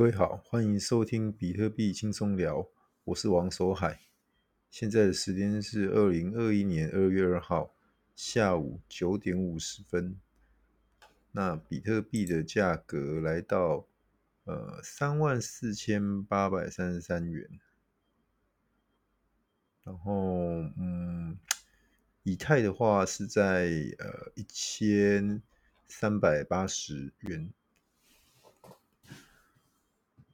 各位好，欢迎收听比特币轻松聊，我是王守海。现在的时间是二零二一年二月二号下午九点五十分。那比特币的价格来到呃三万四千八百三十三元，然后嗯，以太的话是在呃一千三百八十元。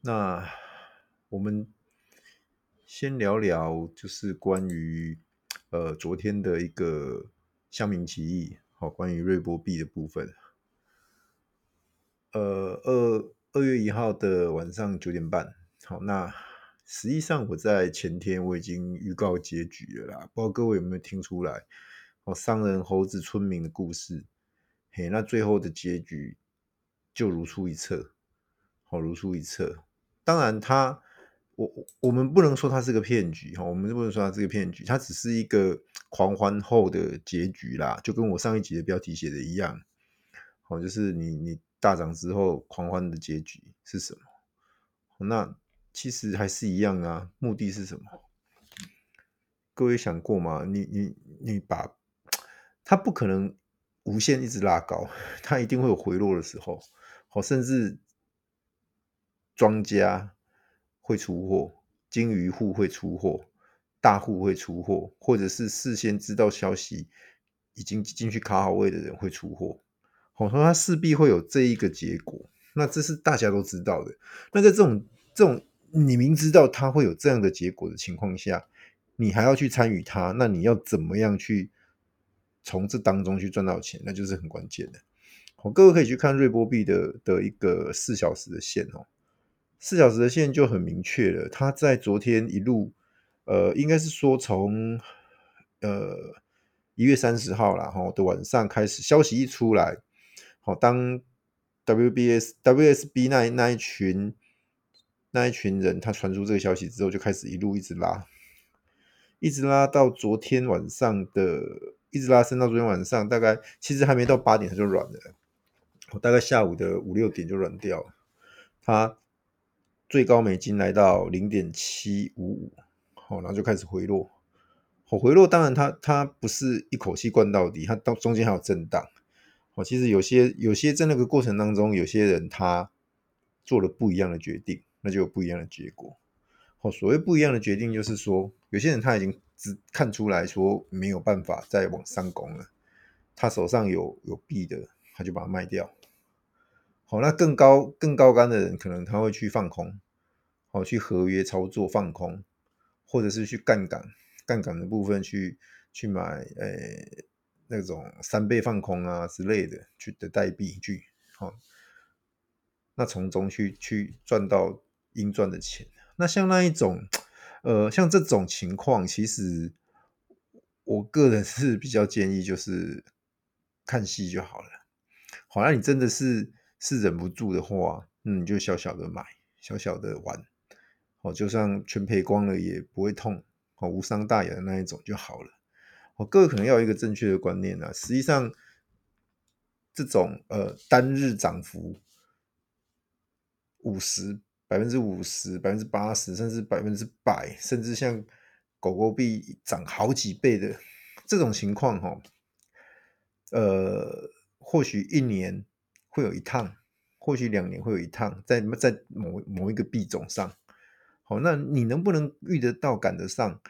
那我们先聊聊，就是关于呃昨天的一个乡民起义，好，关于瑞波币的部分。呃，二二月一号的晚上九点半，好，那实际上我在前天我已经预告结局了啦，不知道各位有没有听出来？哦，商人、猴子、村民的故事，嘿，那最后的结局就如出一辙，好，如出一辙。当然他，他我我们不能说它是个骗局哈，我们不能说它是个骗局，它只是一个狂欢后的结局啦，就跟我上一集的标题写的一样，好，就是你你大涨之后狂欢的结局是什么？那其实还是一样啊，目的是什么？各位想过吗？你你你把它不可能无限一直拉高，它一定会有回落的时候，好，甚至。庄家会出货，金鱼户会出货，大户会出货，或者是事先知道消息已经进去卡好位的人会出货。我，说他势必会有这一个结果，那这是大家都知道的。那在这种这种你明知道他会有这样的结果的情况下，你还要去参与它，那你要怎么样去从这当中去赚到钱？那就是很关键的。我，各位可以去看瑞波币的的一个四小时的线哦。四小时的线就很明确了，它在昨天一路，呃，应该是说从呃一月三十号啦，哈的晚上开始，消息一出来，好，当 WBS WSB 那那一群那一群人他传出这个消息之后，就开始一路一直拉，一直拉到昨天晚上的，一直拉升到昨天晚上，大概其实还没到八点它就软了，我大概下午的五六点就软掉了，它。最高美金来到零点七五五，好，然后就开始回落。好，回落当然它它不是一口气灌到底，它到中间还有震荡。好，其实有些有些在那个过程当中，有些人他做了不一样的决定，那就有不一样的结果。好，所谓不一样的决定，就是说有些人他已经只看出来说没有办法再往上攻了，他手上有有币的，他就把它卖掉。好，那更高更高杆的人，可能他会去放空，好，去合约操作放空，或者是去杠杆，杠杆的部分去去买，呃、那种三倍放空啊之类的，去的代币去，好，那从中去去赚到应赚的钱。那像那一种，呃，像这种情况，其实我个人是比较建议，就是看戏就好了。好，那你真的是。是忍不住的话，嗯，你就小小的买，小小的玩，哦，就算全赔光了也不会痛，哦，无伤大雅的那一种就好了。哦，各位可能要有一个正确的观念啊，实际上这种呃单日涨幅五十、百分之五十、百分之八十，甚至百分之百，甚至像狗狗币涨好几倍的 这种情况，哈，呃，或许一年。会有一趟，或许两年会有一趟，在在某某一个币种上，好，那你能不能遇得到、赶得上？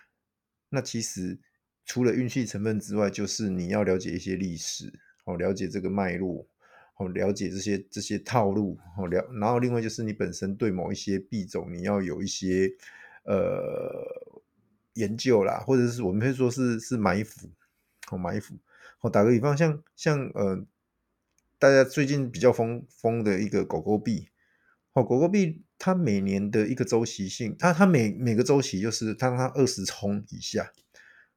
那其实除了运气成分之外，就是你要了解一些历史，好，了解这个脉络，好，了解这些这些套路，好，了，然后另外就是你本身对某一些币种，你要有一些呃研究啦，或者是我们可以说是是埋伏，好，埋伏，好，打个比方，像像呃。大家最近比较疯疯的一个狗狗币，哦，狗狗币它每年的一个周期性，它它每每个周期就是它它二十冲以下，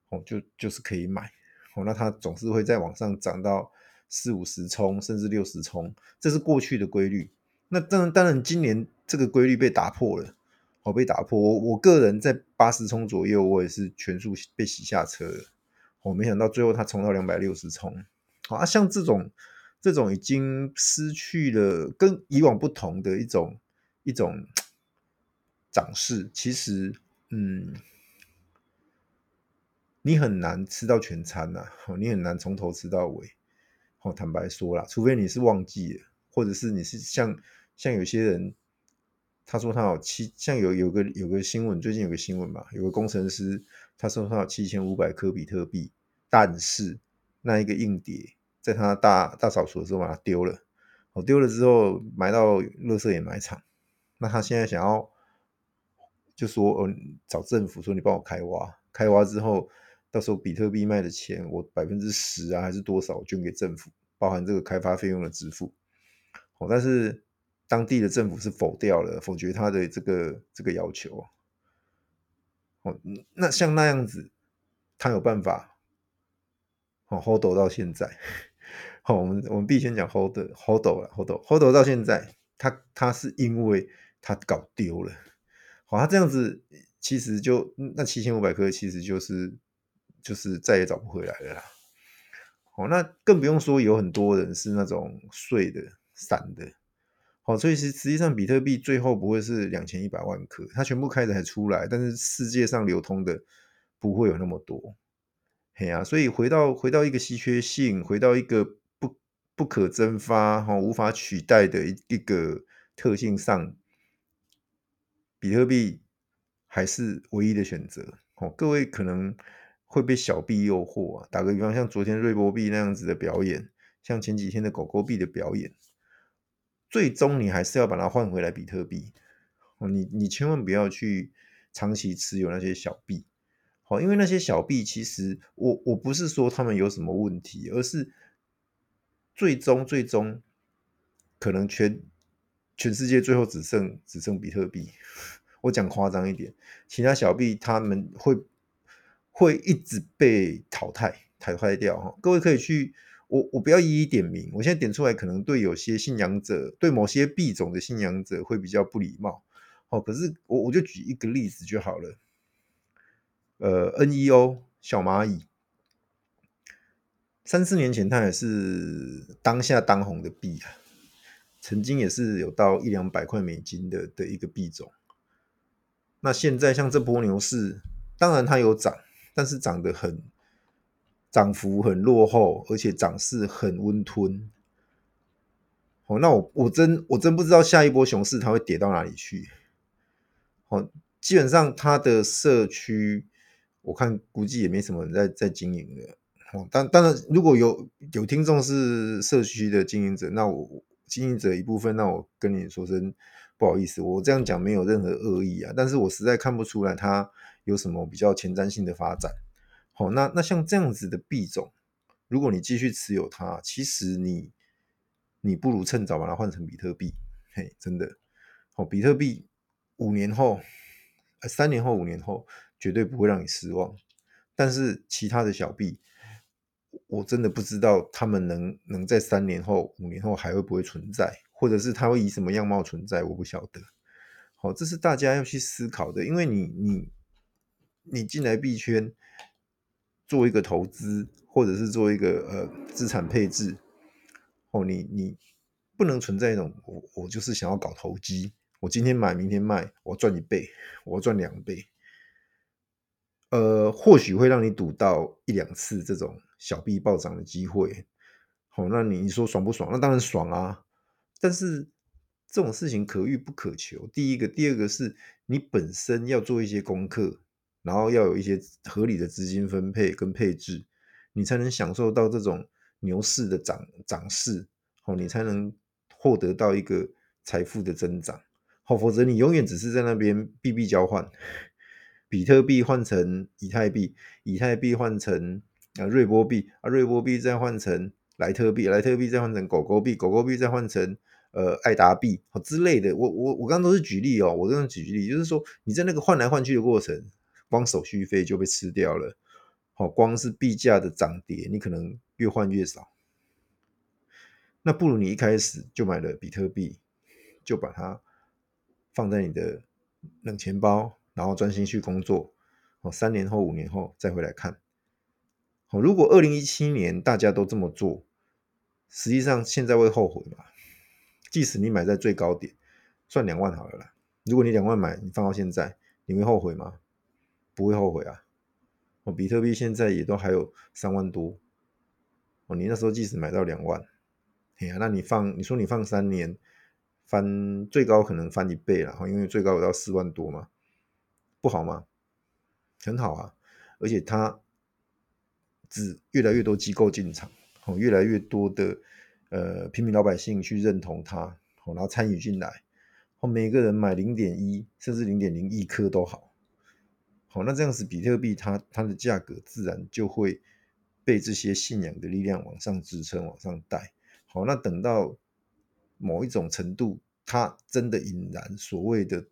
哦，就就是可以买，哦，那它总是会在往上涨到四五十冲，甚至六十冲，这是过去的规律。那当然当然，今年这个规律被打破了，哦，被打破。我我个人在八十冲左右，我也是全数被洗下车了。我没想到最后它冲到两百六十冲，好啊，像这种。这种已经失去了跟以往不同的一种一种涨势，其实嗯，你很难吃到全餐呐，你很难从头吃到尾。哦，坦白说啦，除非你是忘记，或者是你是像像有些人，他说他有七，像有有个有个新闻，最近有个新闻嘛，有个工程师他说他有七千五百颗比特币，但是那一个硬碟在他大大扫除的时候把它丢了，哦，丢了之后埋到垃圾掩埋场，那他现在想要就说哦，找政府说你帮我开挖，开挖之后。到时候比特币卖的钱，我百分之十啊，还是多少捐给政府，包含这个开发费用的支付。哦，但是当地的政府是否掉了，否决他的这个这个要求。哦，那像那样子，他有办法，哦，hold 到现在。好，我们我们必须先讲 hold hold 了，hold hold 到现在，他他是因为他搞丢了。好，他这样子其实就那七千五百颗，其实就是。就是再也找不回来了啦。好，那更不用说有很多人是那种碎的、散的。好，所以实实际上比特币最后不会是两千一百万颗，它全部开着还出来，但是世界上流通的不会有那么多。嘿呀，所以回到回到一个稀缺性，回到一个不可蒸发、哈无法取代的一一个特性上，比特币还是唯一的选择。哦，各位可能。会被小币诱惑啊！打个比方，像昨天瑞波币那样子的表演，像前几天的狗狗币的表演，最终你还是要把它换回来比特币。哦，你你千万不要去长期持有那些小币，好，因为那些小币其实我我不是说他们有什么问题，而是最终最终可能全全世界最后只剩只剩比特币。我讲夸张一点，其他小币他们会。会一直被淘汰、淘汰掉哈。各位可以去，我我不要一一点名，我现在点出来，可能对有些信仰者，对某些币种的信仰者会比较不礼貌。哦，可是我我就举一个例子就好了。呃，NEO 小蚂蚁，三四年前它也是当下当红的币啊，曾经也是有到一两百块美金的的一个币种。那现在像这波牛市，当然它有涨。但是涨得很，涨幅很落后，而且涨势很温吞。哦，那我我真我真不知道下一波熊市它会跌到哪里去。哦，基本上它的社区，我看估计也没什么人在在经营的。哦，但当然如果有有听众是社区的经营者，那我经营者一部分，那我跟你说声不好意思，我这样讲没有任何恶意啊，但是我实在看不出来它。有什么比较前瞻性的发展？好，那那像这样子的币种，如果你继续持有它，其实你你不如趁早把它换成比特币。嘿，真的，好，比特币五年后、三年后、五年后绝对不会让你失望。但是其他的小币，我真的不知道他们能能在三年后、五年后还会不会存在，或者是他会以什么样貌存在，我不晓得。好，这是大家要去思考的，因为你你。你进来币圈做一个投资，或者是做一个呃资产配置，哦，你你不能存在一种我我就是想要搞投机，我今天买明天卖，我赚一倍，我赚两倍，呃，或许会让你赌到一两次这种小币暴涨的机会，好，那你说爽不爽？那当然爽啊，但是这种事情可遇不可求。第一个，第二个是你本身要做一些功课。然后要有一些合理的资金分配跟配置，你才能享受到这种牛市的涨涨势，好，你才能获得到一个财富的增长，好，否则你永远只是在那边币币交换，比特币换成以太币，以太币换成啊瑞波币啊瑞波币再换成莱特币，莱特币再换成狗狗币，狗狗币再换成呃爱达币，好之类的。我我我刚刚都是举例哦，我这样举例就是说你在那个换来换去的过程。光手续费就被吃掉了，好，光是币价的涨跌，你可能越换越少。那不如你一开始就买了比特币，就把它放在你的冷钱包，然后专心去工作。哦，三年后、五年后再回来看。好，如果二零一七年大家都这么做，实际上现在会后悔吗？即使你买在最高点，算两万好了啦。如果你两万买，你放到现在，你会后悔吗？不会后悔啊。哦，比特币现在也都还有三万多。哦，你那时候即使买到两万，哎呀，那你放，你说你放三年，翻最高可能翻一倍了，因为最高有到四万多嘛，不好吗？很好啊，而且它指越来越多机构进场，哦，越来越多的呃平民老百姓去认同它，哦，然后参与进来，哦，每个人买零点一甚至零点零一颗都好，好，那这样子比特币它它的价格自然就会被这些信仰的力量往上支撑、往上带。好，那等到某一种程度，它真的引燃所谓的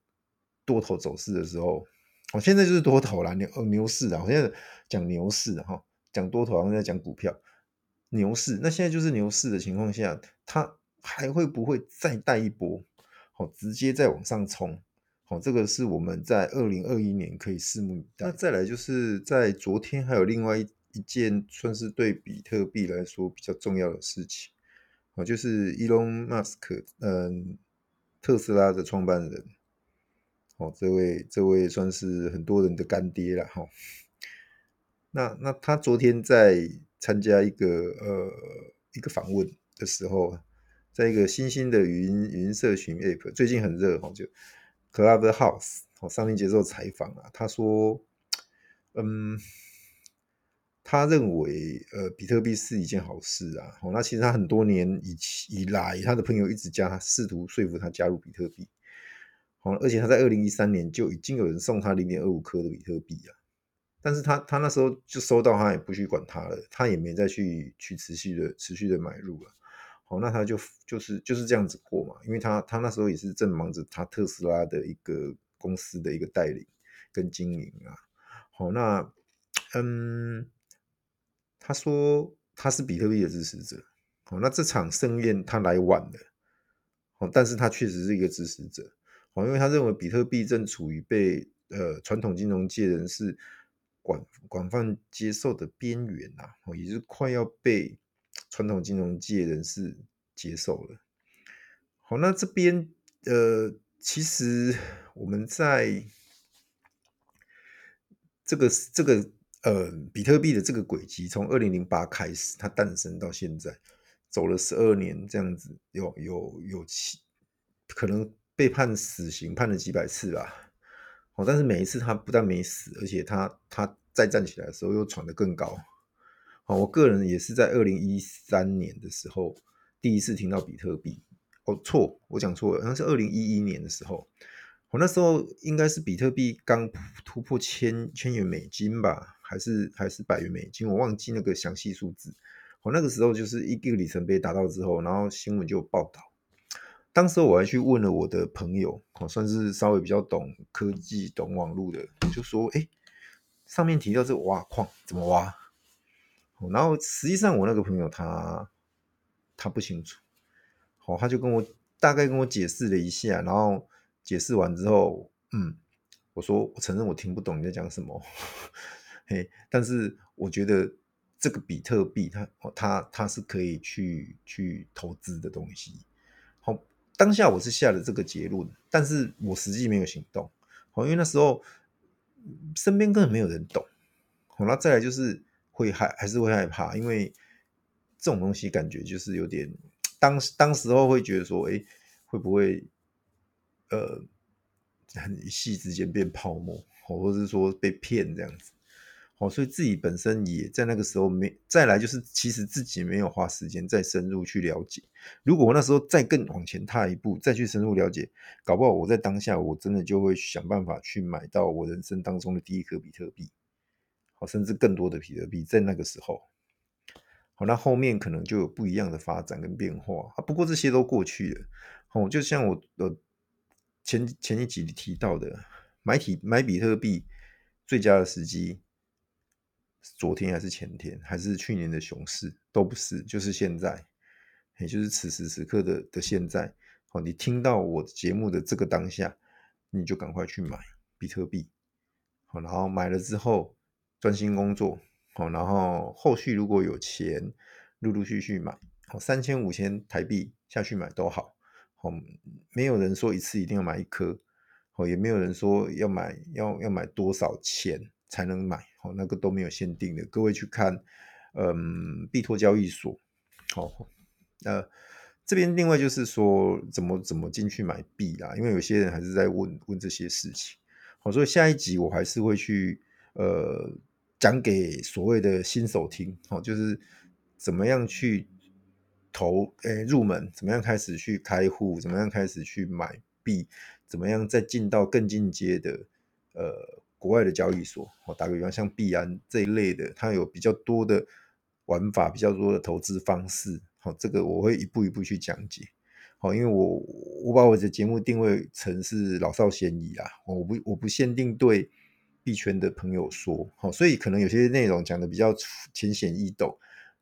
多头走势的时候。我现在就是多头啦，牛牛市啊！我现在讲牛市哈，讲多头好像在讲股票。牛市，那现在就是牛市的情况下，它还会不会再带一波？好，直接再往上冲？好，这个是我们在二零二一年可以拭目以待。那再来就是在昨天还有另外一一件算是对比特币来说比较重要的事情，哦，就是 Elon Musk，嗯，特斯拉的创办人。哦，这位这位算是很多人的干爹了哈。那那他昨天在参加一个呃一个访问的时候，在一个新兴的语音语音社群 App，最近很热哈，就 Clubhouse 哦，上面接受采访啊，他说，嗯，他认为呃比特币是一件好事啊。哦，那其实他很多年以以来，他的朋友一直加他，试图说服他加入比特币。而且他在二零一三年就已经有人送他零点二五颗的比特币啊，但是他他那时候就收到，他也不去管它了，他也没再去去持续的持续的买入了。好，那他就就是就是这样子过嘛，因为他他那时候也是正忙着他特斯拉的一个公司的一个带领跟经营啊。好，那嗯，他说他是比特币的支持者。好，那这场盛宴他来晚了，好，但是他确实是一个支持者。因为他认为比特币正处于被呃传统金融界人士广广泛接受的边缘呐，哦，也是快要被传统金融界人士接受了。好，那这边呃，其实我们在这个这个呃比特币的这个轨迹，从二零零八开始它诞生到现在，走了十二年这样子，有有有其可能。被判死刑判了几百次啦，哦，但是每一次他不但没死，而且他他再站起来的时候又闯得更高。哦，我个人也是在二零一三年的时候第一次听到比特币。哦，错，我讲错了，那是二零一一年的时候。我那时候应该是比特币刚突破千千元美金吧，还是还是百元美金，我忘记那个详细数字。我那个时候就是一个里程碑达到之后，然后新闻就报道。当时我还去问了我的朋友，哦算是稍微比较懂科技、懂网络的，就说：“哎，上面提到这挖矿怎么挖？”然后实际上我那个朋友他他不清楚，好，他就跟我大概跟我解释了一下，然后解释完之后，嗯，我说我承认我听不懂你在讲什么，嘿，但是我觉得这个比特币它它它是可以去去投资的东西。当下我是下了这个结论，但是我实际没有行动，好，因为那时候身边根本没有人懂，好，那再来就是会害还是会害怕，因为这种东西感觉就是有点当当时候会觉得说，哎，会不会呃很一夕之间变泡沫，或者是说被骗这样子。哦，所以自己本身也在那个时候没再来，就是其实自己没有花时间再深入去了解。如果我那时候再更往前踏一步，再去深入了解，搞不好我在当下我真的就会想办法去买到我人生当中的第一颗比特币，好，甚至更多的比特币在那个时候。好，那后面可能就有不一样的发展跟变化。不过这些都过去了。哦，就像我呃前前一集提到的，买体买比特币最佳的时机。昨天还是前天，还是去年的熊市都不是，就是现在，也就是此时此刻的的现在。好，你听到我节目的这个当下，你就赶快去买比特币。好，然后买了之后专心工作。好，然后后续如果有钱，陆陆续续买。好，三千五千台币下去买都好。好，没有人说一次一定要买一颗，哦，也没有人说要买要要买多少钱才能买，哦，那个都没有限定的。各位去看，嗯，币托交易所，哦，那这边另外就是说怎么怎么进去买币啦，因为有些人还是在问问这些事情，好，所以下一集我还是会去呃讲给所谓的新手听，哦，就是怎么样去。投诶，入门怎么样开始去开户？怎么样开始去买币？怎么样再进到更进阶的呃国外的交易所？我打个比方，像币安这一类的，它有比较多的玩法，比较多的投资方式。好，这个我会一步一步去讲解。好，因为我我把我的节目定位成是老少咸宜啊，我不我不限定对币圈的朋友说。好，所以可能有些内容讲的比较浅显易懂。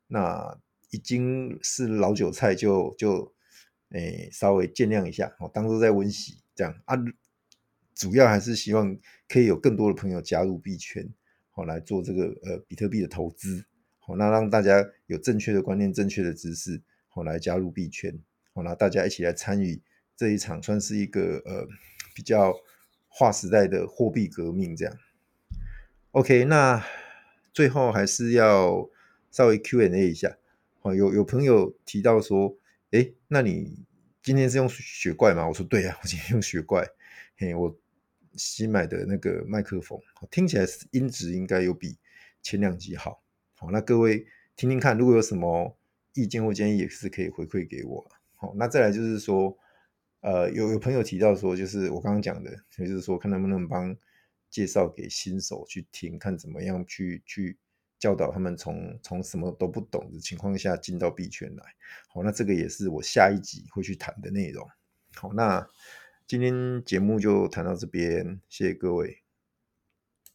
那已经是老韭菜就，就诶稍微见谅一下，好，当做在温习这样啊。主要还是希望可以有更多的朋友加入币圈，好来做这个呃比特币的投资，好那让大家有正确的观念、正确的知识，好来加入币圈，好那大家一起来参与这一场算是一个呃比较划时代的货币革命这样。OK，那最后还是要稍微 Q&A 一下。有有朋友提到说，诶，那你今天是用雪怪吗？我说对呀，我今天用雪怪。嘿，我新买的那个麦克风，听起来音质应该有比前两集好。好，那各位听听看，如果有什么意见或建议，也是可以回馈给我。好，那再来就是说，呃，有有朋友提到说，就是我刚刚讲的，就是说看能不能帮介绍给新手去听，看怎么样去去。教导他们从从什么都不懂的情况下进到币圈来，好，那这个也是我下一集会去谈的内容。好，那今天节目就谈到这边，谢谢各位。